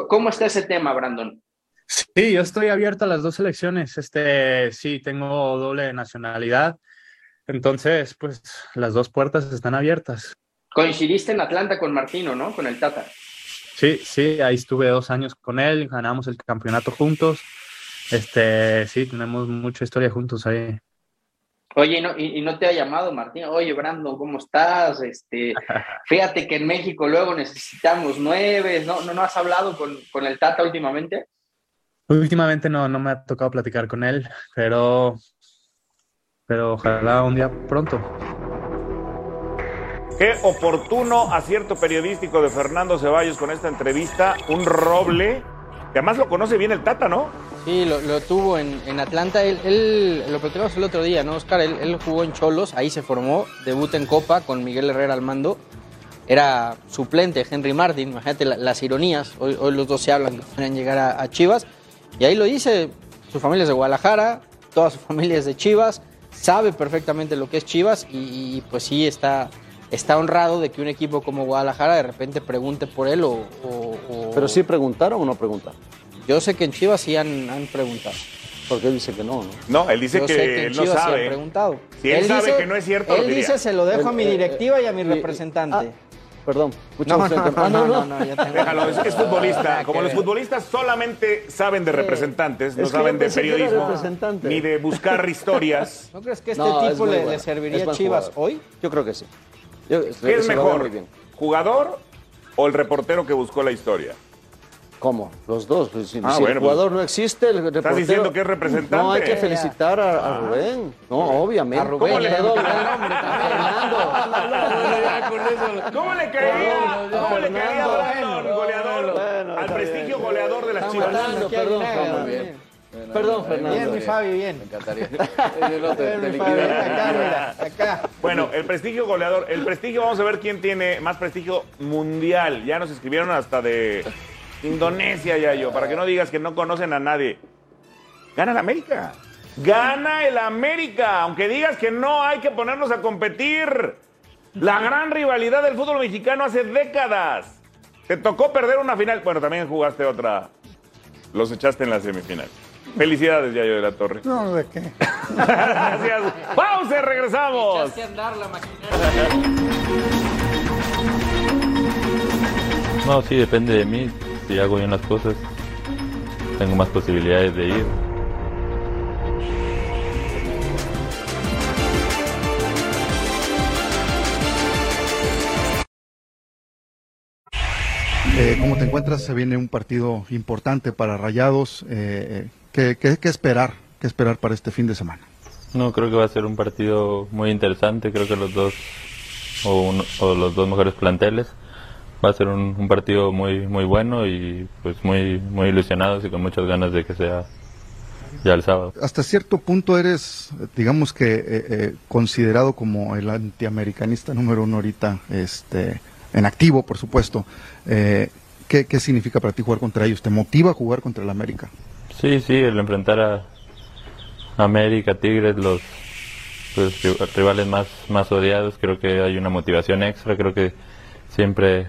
¿Cómo está ese tema, Brandon? Sí, yo estoy abierto a las dos elecciones. Este, sí, tengo doble nacionalidad. Entonces, pues las dos puertas están abiertas. Coincidiste en Atlanta con Martino, ¿no? Con el Tata. Sí, sí, ahí estuve dos años con él, ganamos el campeonato juntos. Este, sí, tenemos mucha historia juntos ahí. Oye, ¿y no, y, no te ha llamado Martín? Oye, Brandon, ¿cómo estás? Este, fíjate que en México luego necesitamos nueve. ¿No, no, no has hablado con, con el Tata últimamente? Últimamente no, no me ha tocado platicar con él, pero, pero ojalá un día pronto. Qué oportuno acierto periodístico de Fernando Ceballos con esta entrevista. Un roble, que además lo conoce bien el Tata, ¿no? Sí, lo, tuvo en, Atlanta. Él, lo platicamos el otro día, ¿no, Oscar? Él, jugó en Cholos, ahí se formó, debuta en Copa con Miguel Herrera al mando. Era suplente Henry Martin, imagínate las ironías. Hoy, los dos se hablan que llegar a Chivas. Y ahí lo dice, su familia es de Guadalajara, toda su familia es de Chivas, sabe perfectamente lo que es Chivas y, pues sí está, está honrado de que un equipo como Guadalajara de repente pregunte por él o... ¿Pero sí preguntaron o no preguntaron? Yo sé que en Chivas sí han, han preguntado. Porque él dice que no, ¿no? No, él dice que, él no sabe. Sí preguntado. Si él, sabe que no es cierto, Él dice, se lo dejo a mi directiva y a mi representante. Perdón. No, no, no, no, no, Déjalo, es, futbolista. Como los futbolistas solamente saben de representantes, no saben de periodismo, ni de buscar historias. ¿No crees que este tipo le, serviría a Chivas hoy? Yo creo que sí. ¿Qué es mejor, jugador o el reportero que buscó la historia? ¿Cómo? Los dos. Pues, si, ah, el pues, jugador no existe, el reportero... ¿Estás diciendo que es representante? No, hay que felicitar a, a ah. Rubén. No, obviamente. A Rubén. ¿Cómo le quedó Fernando? ¿Cómo le caería? ¿Cómo le caería goleador? Al prestigio goleador de las Chivas. Perdón, perdón. Perdón, Fernando. Bien, mi Fabi, bien. Me encantaría. acá, acá. Bueno, el prestigio goleador. El prestigio, vamos a ver quién tiene más prestigio mundial. Ya nos escribieron hasta de Indonesia, ya yo, para que no digas que no conocen a nadie. Gana el América. Gana el América. Aunque digas que no hay que ponernos a competir. La gran rivalidad del fútbol mexicano hace décadas. Te tocó perder una final. Bueno, también jugaste otra. Los echaste en la semifinal. Felicidades, Yayo de la Torre. No, ¿de qué? Gracias. Pausa, regresamos. Echaste a andar la maquinaria. No, sí, depende de mí si hago bien las cosas, tengo más posibilidades de ir. Eh, ¿Cómo te encuentras? Se viene un partido importante para Rayados. Eh, ¿qué, qué, esperar? ¿Qué esperar para este fin de semana? No, creo que va a ser un partido muy interesante. Creo que los dos o, o los dos mejores planteles va a ser un, partido muy muy bueno y pues muy muy ilusionados y con muchas ganas de que sea ya el sábado. Hasta cierto punto eres, digamos que eh, eh, considerado como el antiamericanista número uno ahorita, este, en activo, por supuesto. Eh, ¿qué, ¿Qué significa para ti jugar contra ellos? ¿Te motiva a jugar contra el América? Sí, sí, el enfrentar a América, Tigres, los pues, rivales más, más odiados, creo que hay una motivación extra, creo que siempre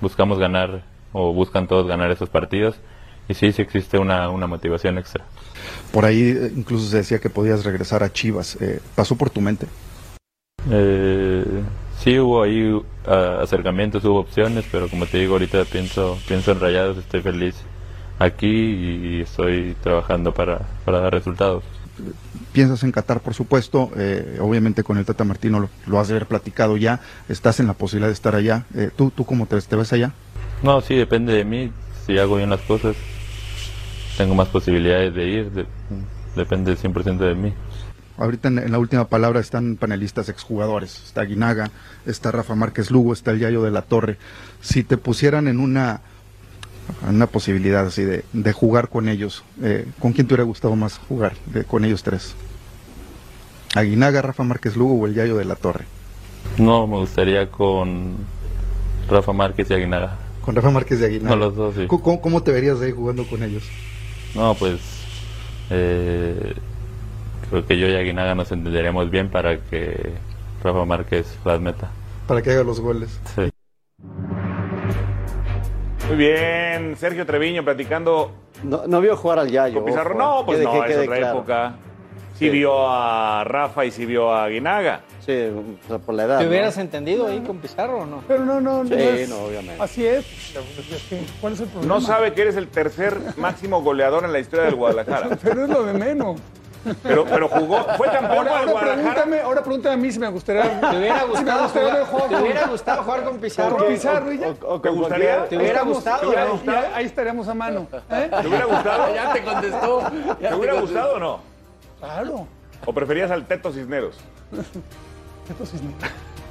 buscamos ganar o buscan todos ganar esos partidos y sí, sí existe una, una motivación extra. Por ahí eh, incluso se decía que podías regresar a Chivas. Eh, ¿Pasó por tu mente? Eh, sí hubo ahí ah, acercamientos, hubo opciones, pero como te digo, ahorita pienso, pienso en Rayados, estoy feliz aquí y estoy trabajando para, para dar resultados. Piensas en Qatar, por supuesto, eh, obviamente con el Tata Martino lo, lo has de haber platicado ya, estás en la posibilidad de estar allá. Eh, ¿tú, ¿Tú cómo te, te ves allá? No, sí, depende de mí. Si hago bien las cosas, tengo más posibilidades de ir. de- depende 100% de mí. Ahorita en, en la última palabra están panelistas exjugadores. Está Guinaga, está Rafa Márquez Lugo, está el Yayo de la Torre. Si te pusieran en una, una posibilidad así de, de jugar con ellos, eh, ¿con quién te hubiera gustado más jugar de- con ellos tres? ¿Aguinaga, Rafa Márquez Lugo o el Yayo de la Torre? No, me gustaría con Rafa Márquez y Aguinaga. Con Rafa Márquez de Aguinaga. No, los dos, sí. ¿Cómo- ¿Cómo, te verías ahí jugando con ellos? No, pues eh, creo que yo y Aguinaga nos entenderíamos bien para que Rafa Márquez las meta. Para que haga los goles. Sí. Muy bien, Sergio Treviño platicando No, no vio jugar al Yayo. con Pizarro. ojo, No, pues quede- no, que es quede otra claro. época. Sí, Sí. vio a Rafa y sí vio a Guinaga. Sí, o sea, por la edad. ¿Te ¿no? hubieras entendido ahí con Pizarro o no? Pero no, no, no. Sí, es- no, obviamente. Así es. Es que, ¿Cuál es el problema? No sabe que eres el tercer máximo goleador en la historia del Guadalajara. Pero es lo de menos. Pero, pero jugó, fue campeón Ahora, ahora, Guadalajara. pregúntame, ahora pregúntame a mí si me gustaría. ¿Te hubiera si me gustado gustaría jugar, ¿te con- hubiera gustado jugar con Pizarro? con Pizarro y ya. O- o ¿Te gustaría? ¿Te hubiera gustado ahí estaríamos a mano. ¿eh? ¿Te hubiera gustado? Ya te contestó. ¿Te hubiera gustado o no? Claro. ¿O preferías al Teto Cisneros? Teto Cisneros.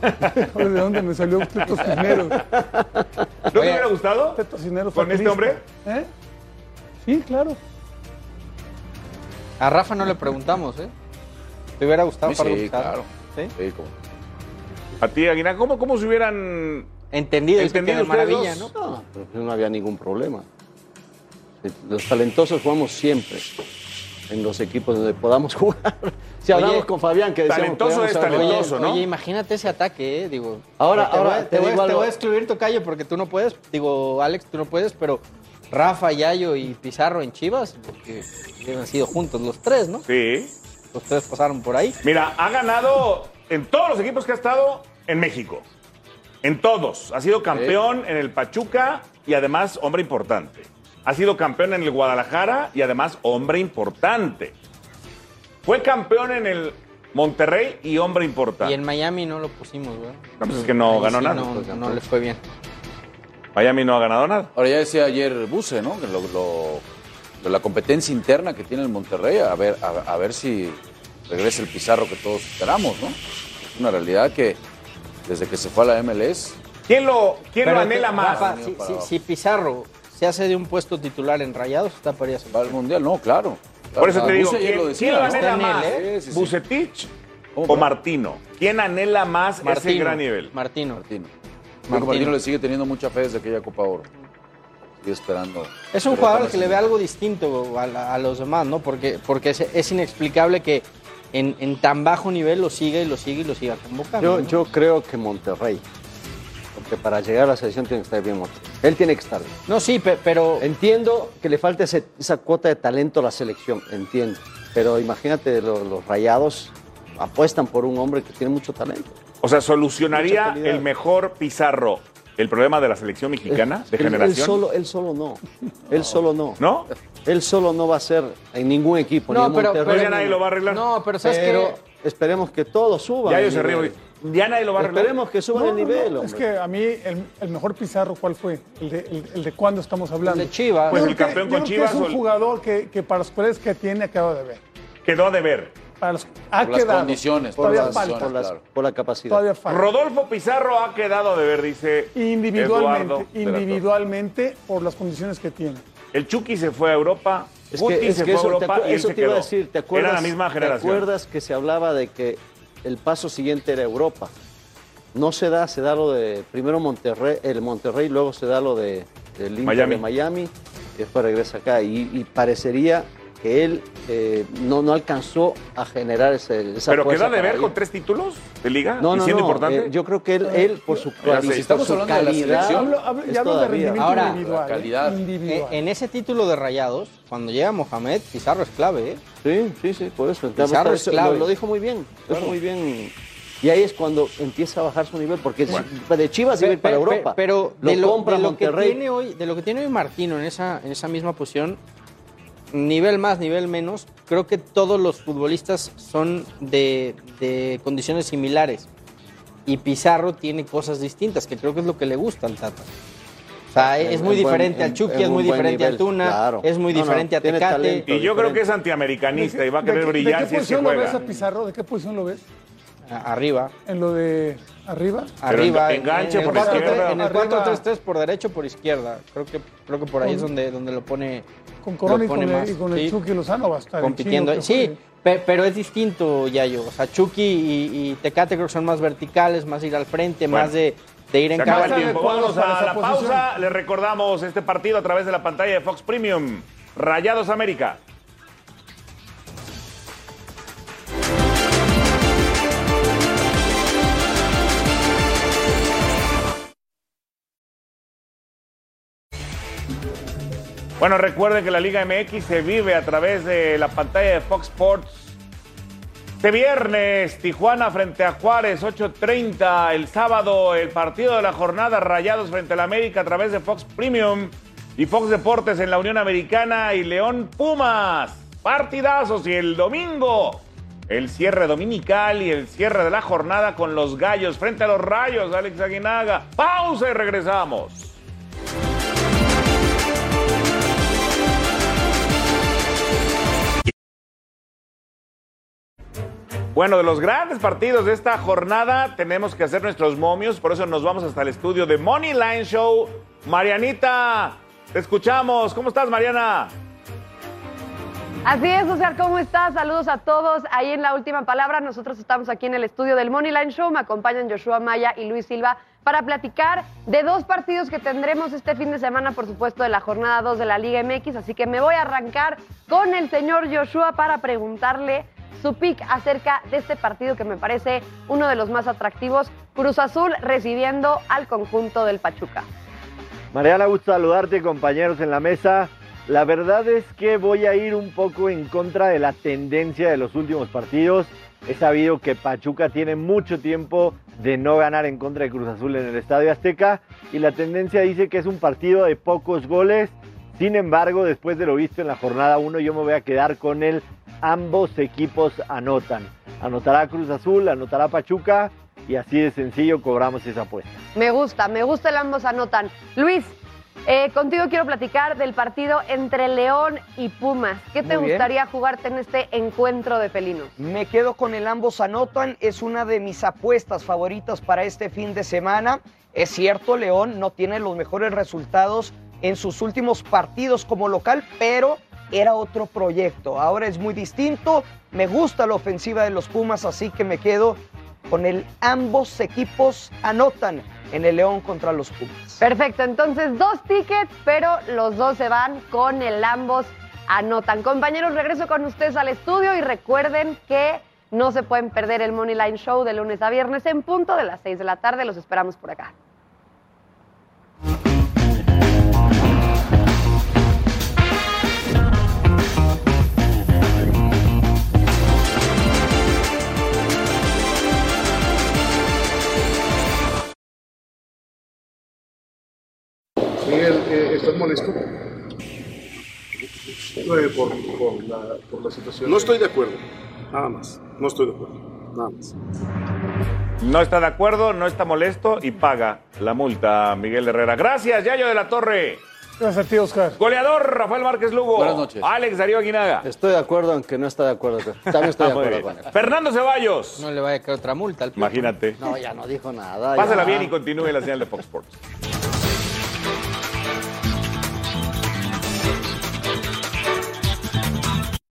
¿De dónde me salió Teto Cisneros? ¿No te hubiera gustado? Teto Cisneros. ¿Con este hombre? ¿Eh? Sí, claro. A Rafa no le preguntamos, ¿eh? ¿Te hubiera gustado Sí, con sí, claro. ¿Sí? Sí, como- A ti, Aguinaga, ¿cómo, cómo se hubieran Entendido, que entendido de ustedes maravilla, dos? ¿no? No, pero no había ningún problema. Los talentosos jugamos siempre en los equipos donde podamos jugar. Si hablamos Oye, con Fabián que decíamos talentoso podíamos es talentoso. Oye, ¿no? oye, imagínate ese ataque, ¿eh? Digo, Ahora- te ahora voy, a- te te, voy, te voy a excluir Tocayo porque tú no puedes. Digo, Alex, tú no puedes, pero Rafa, Yayo y Pizarro en Chivas, porque han sido juntos los tres, ¿no? Sí. Los tres pasaron por ahí. Mira, ha ganado en todos los equipos que ha estado en México. En todos. Ha sido campeón en el Pachuca y además hombre importante. Ha sido campeón en el Guadalajara y además hombre importante. Fue campeón en el Monterrey y hombre importante. Y en Miami no lo pusimos, ¿verdad? No, pues es que no Ahí ganó sí nada. No, no les fue bien. Miami no ha ganado nada. Ahora ya decía ayer Buse, ¿no? Que lo, lo- de la competencia interna que tiene el Monterrey, a ver, a, a ver si regresa el Pizarro que todos esperamos, ¿no? Es una realidad que desde que se fue a la MLS, ¿Quién lo, quién lo anhela más? Rafa, si, si- si Pizarro se hace de un puesto titular en Rayados, está para ir al Mundial, no, claro. Por eso te digo, Buse ¿quién, lo decía, quién anhela más? ¿eh? Sí, sí, sí. ¿Bucetich ¿Cómo, o? Martino? ¿Quién anhela más ese Martino, gran nivel? Martino. Martino. Que Martino. Le sigue teniendo mucha fe desde aquella Copa Oro. Sigue esperando. Es un jugador que le ve algo distinto a, la- a los demás, ¿no? Porque, porque es, es inexplicable que en, en tan bajo nivel lo siga y lo siga y lo siga convocando. Yo, ¿no? yo creo que Monterrey. Porque para llegar a la selección tiene que estar bien Monterrey. Él tiene que estar bien. No, sí, pe- pero Entiendo que le falta ese- esa cuota de talento a la selección, entiendo. Pero imagínate, lo- los, rayados apuestan por un hombre que tiene mucho talento. O sea, ¿solucionaría el mejor Pizarro el problema de la selección mexicana de Él- Él, generación? solo, él solo no. Él solo no. ¿No? Él solo no va a ser en ningún equipo. No, ni pero- Pero ya ni- nadie lo va a arreglar. no, pero sabes Pero que esperemos que todos suban. ya el yo se río. Ya nadie lo va a arreglar. Esperemos que suban No, el nivel, no. Es que a mí el, el mejor Pizarro, ¿cuál fue? El de, el, el de cuándo estamos hablando. de Chivas. Pues Yo el que- campeón yo con creo que Chivas Es un el- jugador que, que para los cuales que tiene ha quedado de ver. Quedó de ver. Para los, ha Por las condiciones, por Todavía las falta. por, condiciones, las- claro. por la capacidad. Todavía falta. Rodolfo Pizarro ha quedado de ver, dice individualmente, individualmente por las condiciones que tiene. El Chucky se fue a Europa, Es Guti que, es se que fue a eso, te, Europa y él eso se te iba a decir, ¿te acuerdas? Era la misma generación. ¿Te acuerdas que se hablaba de que el paso siguiente era Europa? No se da, se da lo de primero Monterrey, el Monterrey, luego se da lo de del Inter Miami. de Miami, y después regresa acá. Y, y parecería que él eh, no, no alcanzó a generar ese, esa Pero fuerza quedó de ver con tres títulos de liga No, no, siendo no. importante. eh, yo creo que él, él por su, Si estamos su hablando de la calidad, selección, Hablo, hablo- es ya hablo de todavía. rendimiento Ahora, individual. la calidad. ¿eh? Individual. Eh, en ese título de Rayados, cuando llega Mohamed, Pizarro es clave, ¿eh? Sí, sí, sí, por eso. Pizarro es clave. Lo, lo dijo muy bien. Lo dijo muy bien Y ahí es cuando empieza a bajar su nivel, porque es- de Chivas iba a ir Pe- para Europa. Pero lo, de lo, compra de lo que Monterrey. tiene hoy, de lo que tiene hoy Martino en esa, en esa misma posición, nivel más, nivel menos, creo que todos los futbolistas son de, de condiciones similares. Y Pizarro tiene cosas distintas, que creo que es lo que le gusta al Tata. O sea, En- es muy en buen- diferente al Chucky, en es muy diferente al nivel, Tuna, claro. es muy No, no, diferente a Tecate. talento. Y yo creo que es antiamericanista y va a querer ¿De qué- brillar ¿De si qué es que posición lo ves juega. a Pizarro? ¿De qué posición lo ves? Arriba. ¿En lo de arriba? Arriba, en- enganche en el por 4-3, izquierda. En el Arriba. 4-3-3 por derecho por izquierda. Creo que, creo que por ahí es donde, donde lo pone. Con Corona y lo pone con, el, más, y con el sí. Chucky Lozano va a estar. el compitiendo. Sí, pe- pero es distinto, Yayo. O sea, Chucky y, y Tecate creo que son más verticales, más ir al frente, Bueno, más de, de ir en Se acaba el campo. tiempo. Vámonos a la pausa. Les recordamos este partido a través de la pantalla de Fox Premium. Rayados América. Bueno, recuerden que la Liga MX se vive a través de la pantalla de Fox Sports. Este viernes, Tijuana frente a Juárez, 8.30. El sábado, el partido de la jornada, Rayados frente al América a través de Fox Premium y Fox Deportes en la Unión Americana y León Pumas. Partidazos y el domingo, el cierre dominical y el cierre de la jornada con los gallos frente a los rayos, Alex Aguinaga. Pausa y regresamos. Bueno, de los grandes partidos de esta jornada tenemos que hacer nuestros momios, por eso nos vamos hasta el estudio de Money Line Show. Marianita, te escuchamos. ¿Cómo estás, Mariana? Así es, Oscar, ¿cómo estás? Saludos a todos. Ahí en la última palabra, nosotros estamos aquí en el estudio del Moneyline Show. Me acompañan Joshua Maya y Luis Silva para platicar de dos partidos que tendremos este fin de semana, por supuesto, de la jornada 2 de la Liga MX. Así que me voy a arrancar con el señor Joshua para preguntarle su pick acerca de este partido que me parece uno de los más atractivos. Cruz Azul recibiendo al conjunto del Pachuca. Mariana, gusto saludarte, compañeros en la mesa. La verdad es que voy a ir un poco en contra de la tendencia de los últimos partidos. He sabido que Pachuca tiene mucho tiempo de no ganar en contra de Cruz Azul en el Estadio Azteca y la tendencia dice que es un partido de pocos goles. Sin embargo, después de lo visto en la jornada 1, yo me voy a quedar con el ambos equipos anotan. Anotará Cruz Azul, anotará Pachuca y así de sencillo cobramos esa apuesta. Me gusta, me gusta el ambos anotan. Luis, eh, contigo quiero platicar del partido entre León y Pumas. ¿Qué te Muy bien. gustaría jugarte en este encuentro de felinos? Me quedo con el ambos anotan, es una de mis apuestas favoritas para este fin de semana. Es cierto, León no tiene los mejores resultados en sus últimos partidos como local, pero era otro proyecto. Ahora es muy distinto. Me gusta la ofensiva de los Pumas, así que me quedo con el ambos equipos anotan en el León contra los Pumas. Perfecto, entonces dos tickets, pero los dos se van con el ambos anotan. Compañeros, regreso con ustedes al estudio y recuerden que no se pueden perder el Money Line Show de lunes a viernes en punto de las 6 de la tarde. Los esperamos por acá. ¿Estás molesto? Eh, por, por la, por la situación. No estoy de acuerdo, nada más. No estoy de acuerdo, nada más. No está de acuerdo, no está molesto y paga la multa Miguel Herrera. Gracias, Yayo de la Torre. Gracias a ti, Oscar. Goleador, Rafael Márquez Lugo. Buenas noches. Alex Darío Aguinaga. Estoy de acuerdo, aunque no está de acuerdo. También estoy de Ah, acuerdo bien. con él. Fernando Ceballos. No le vaya a caer otra multa al. Imagínate. No, ya no dijo nada. Pásala ya. bien y continúe la señal de Fox Sports.